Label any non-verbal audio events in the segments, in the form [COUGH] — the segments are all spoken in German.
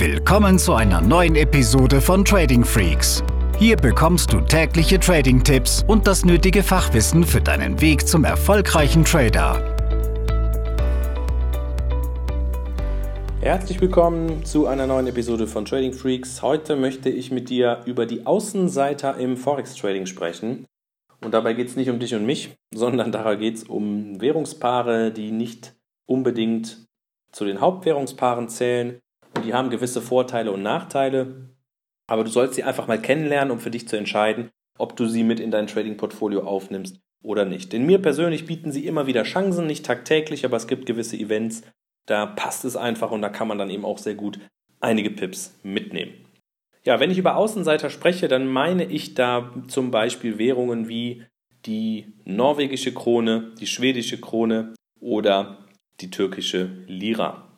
Willkommen zu einer neuen Episode von Trading Freaks. Hier bekommst du tägliche Trading-Tipps und das nötige Fachwissen für deinen Weg zum erfolgreichen Trader. Herzlich willkommen zu einer neuen Episode von Trading Freaks. Heute möchte ich mit dir über die Außenseiter im Forex Trading sprechen. Und dabei geht es nicht um dich und mich, sondern [LAUGHS] dabei geht es um Währungspaare, die nicht unbedingt zu den Hauptwährungspaaren zählen, und die haben gewisse Vorteile und Nachteile. Aber du sollst sie einfach mal kennenlernen, um für dich zu entscheiden, ob du sie mit in dein Trading-Portfolio aufnimmst oder nicht. Denn mir persönlich bieten sie immer wieder Chancen, nicht tagtäglich, aber es gibt gewisse Events, da passt es einfach und da kann man dann eben auch sehr gut einige Pips mitnehmen. Ja, wenn ich über Außenseiter spreche, dann meine ich da zum Beispiel Währungen wie die norwegische Krone, die schwedische Krone oder die türkische Lira.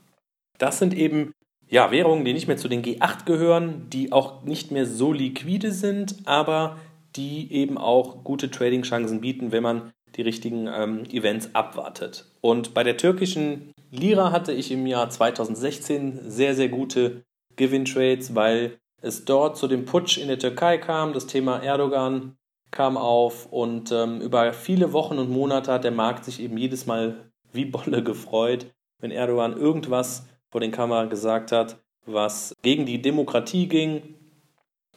Das sind eben ja, Währungen, die nicht mehr zu den G8 gehören, die auch nicht mehr so liquide sind, aber die eben auch gute Trading-Chancen bieten, wenn man die richtigen ähm, Events abwartet. Und bei der türkischen Lira hatte ich im Jahr 2016 sehr, sehr gute Gewinn-Trades, weil es dort zu dem Putsch in der Türkei kam, das Thema Erdogan kam auf und ähm, über viele Wochen und Monate hat der Markt sich eben jedes Mal wie Bolle gefreut, wenn Erdogan irgendwas vor den Kameras gesagt hat, was gegen die Demokratie ging.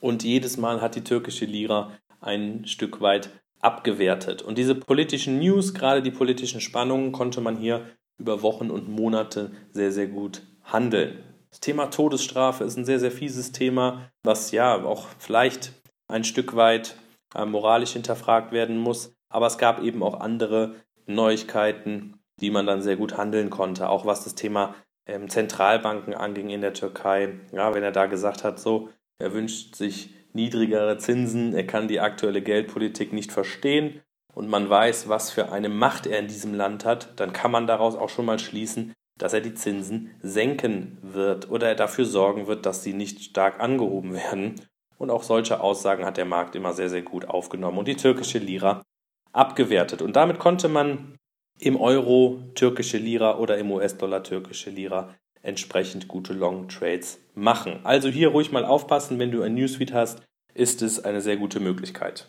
Und jedes Mal hat die türkische Lira ein Stück weit abgewertet. Und diese politischen News, gerade die politischen Spannungen, konnte man hier über Wochen und Monate sehr, sehr gut handeln. Das Thema Todesstrafe ist ein sehr, sehr fieses Thema, was ja auch vielleicht ein Stück weit äh, moralisch hinterfragt werden muss. Aber es gab eben auch andere Neuigkeiten, die man dann sehr gut handeln konnte, auch was das Thema ähm, Zentralbanken anging in der Türkei. Ja, wenn er da gesagt hat, so, er wünscht sich niedrigere Zinsen, er kann die aktuelle Geldpolitik nicht verstehen und man weiß, was für eine Macht er in diesem Land hat, dann kann man daraus auch schon mal schließen, dass er die Zinsen senken wird oder er dafür sorgen wird, dass sie nicht stark angehoben werden. Und auch solche Aussagen hat der Markt immer sehr, sehr gut aufgenommen und die türkische Lira abgewertet. Und damit konnte man im Euro türkische Lira oder im US-Dollar türkische Lira entsprechend gute Long Trades machen. Also hier ruhig mal aufpassen, wenn du ein Newsfeed hast, ist es eine sehr gute Möglichkeit.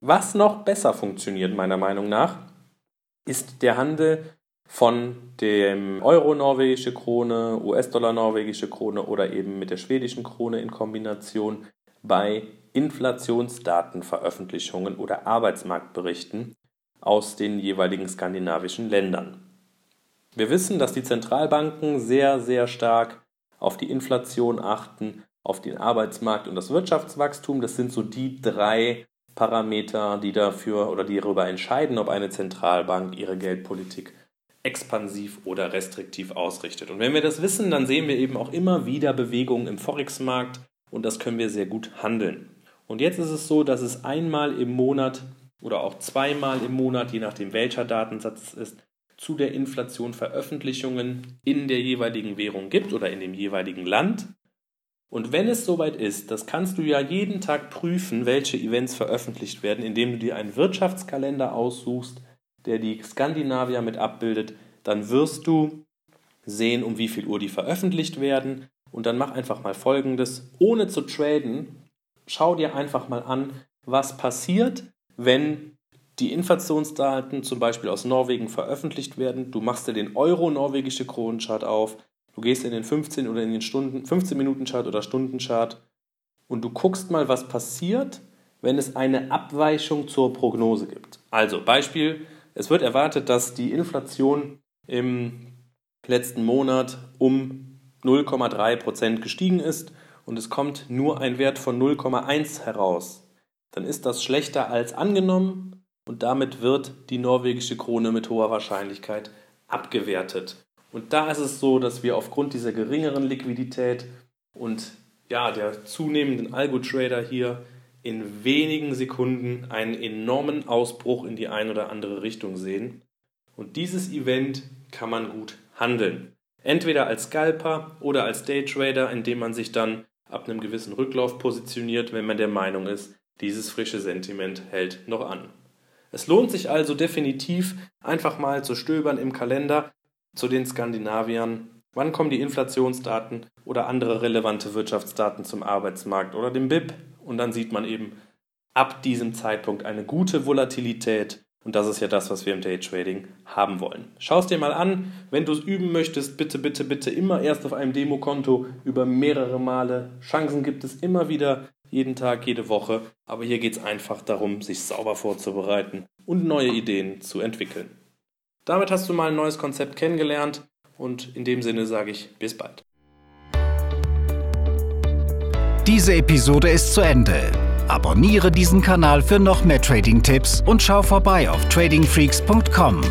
Was noch besser funktioniert meiner Meinung nach, ist der Handel von dem Euro norwegische Krone, US-Dollar norwegische Krone oder eben mit der schwedischen Krone in Kombination bei Inflationsdatenveröffentlichungen oder Arbeitsmarktberichten aus den jeweiligen skandinavischen Ländern. Wir wissen, dass die Zentralbanken sehr, sehr stark auf die Inflation achten, auf den Arbeitsmarkt und das Wirtschaftswachstum. Das sind so die drei Parameter, die dafür oder die darüber entscheiden, ob eine Zentralbank ihre Geldpolitik expansiv oder restriktiv ausrichtet. Und wenn wir das wissen, dann sehen wir eben auch immer wieder Bewegungen im Forex-Markt und das können wir sehr gut handeln. Und jetzt ist es so, dass es einmal im Monat oder auch zweimal im Monat, je nachdem welcher Datensatz es ist, zu der Inflation Veröffentlichungen in der jeweiligen Währung gibt oder in dem jeweiligen Land. Und wenn es soweit ist, das kannst du ja jeden Tag prüfen, welche Events veröffentlicht werden, indem du dir einen Wirtschaftskalender aussuchst, der die Skandinavier mit abbildet, dann wirst du sehen, um wie viel Uhr die veröffentlicht werden. Und dann mach einfach mal folgendes, ohne zu traden, schau dir einfach mal an, was passiert, wenn die Inflationsdaten zum Beispiel aus Norwegen veröffentlicht werden. Du machst dir den Euro-norwegische Kronenchart auf, du gehst in den 15 oder in den Stunden, 15 Minuten Chart oder Stundenchart und du guckst mal, was passiert, wenn es eine Abweichung zur Prognose gibt. Also Beispiel, es wird erwartet, dass die Inflation im letzten Monat um 0,3% gestiegen ist und es kommt nur ein Wert von 0,1 heraus dann ist das schlechter als angenommen und damit wird die norwegische Krone mit hoher Wahrscheinlichkeit abgewertet. Und da ist es so, dass wir aufgrund dieser geringeren Liquidität und ja, der zunehmenden Algo-Trader hier in wenigen Sekunden einen enormen Ausbruch in die eine oder andere Richtung sehen. Und dieses Event kann man gut handeln. Entweder als Scalper oder als Daytrader, indem man sich dann ab einem gewissen Rücklauf positioniert, wenn man der Meinung ist, dieses frische Sentiment hält noch an. Es lohnt sich also definitiv, einfach mal zu stöbern im Kalender zu den Skandinaviern Wann kommen die Inflationsdaten oder andere relevante Wirtschaftsdaten zum Arbeitsmarkt oder dem BIP? Und dann sieht man eben ab diesem Zeitpunkt eine gute Volatilität. Und das ist ja das, was wir im Daytrading haben wollen. Schau es dir mal an. Wenn du es üben möchtest, bitte, bitte, bitte immer erst auf einem Demokonto über mehrere Male. Chancen gibt es immer wieder, jeden Tag, jede Woche. Aber hier geht es einfach darum, sich sauber vorzubereiten und neue Ideen zu entwickeln. Damit hast du mal ein neues Konzept kennengelernt und in dem Sinne sage ich bis bald. Diese Episode ist zu Ende. Abonniere diesen Kanal für noch mehr Trading-Tipps und schau vorbei auf tradingfreaks.com.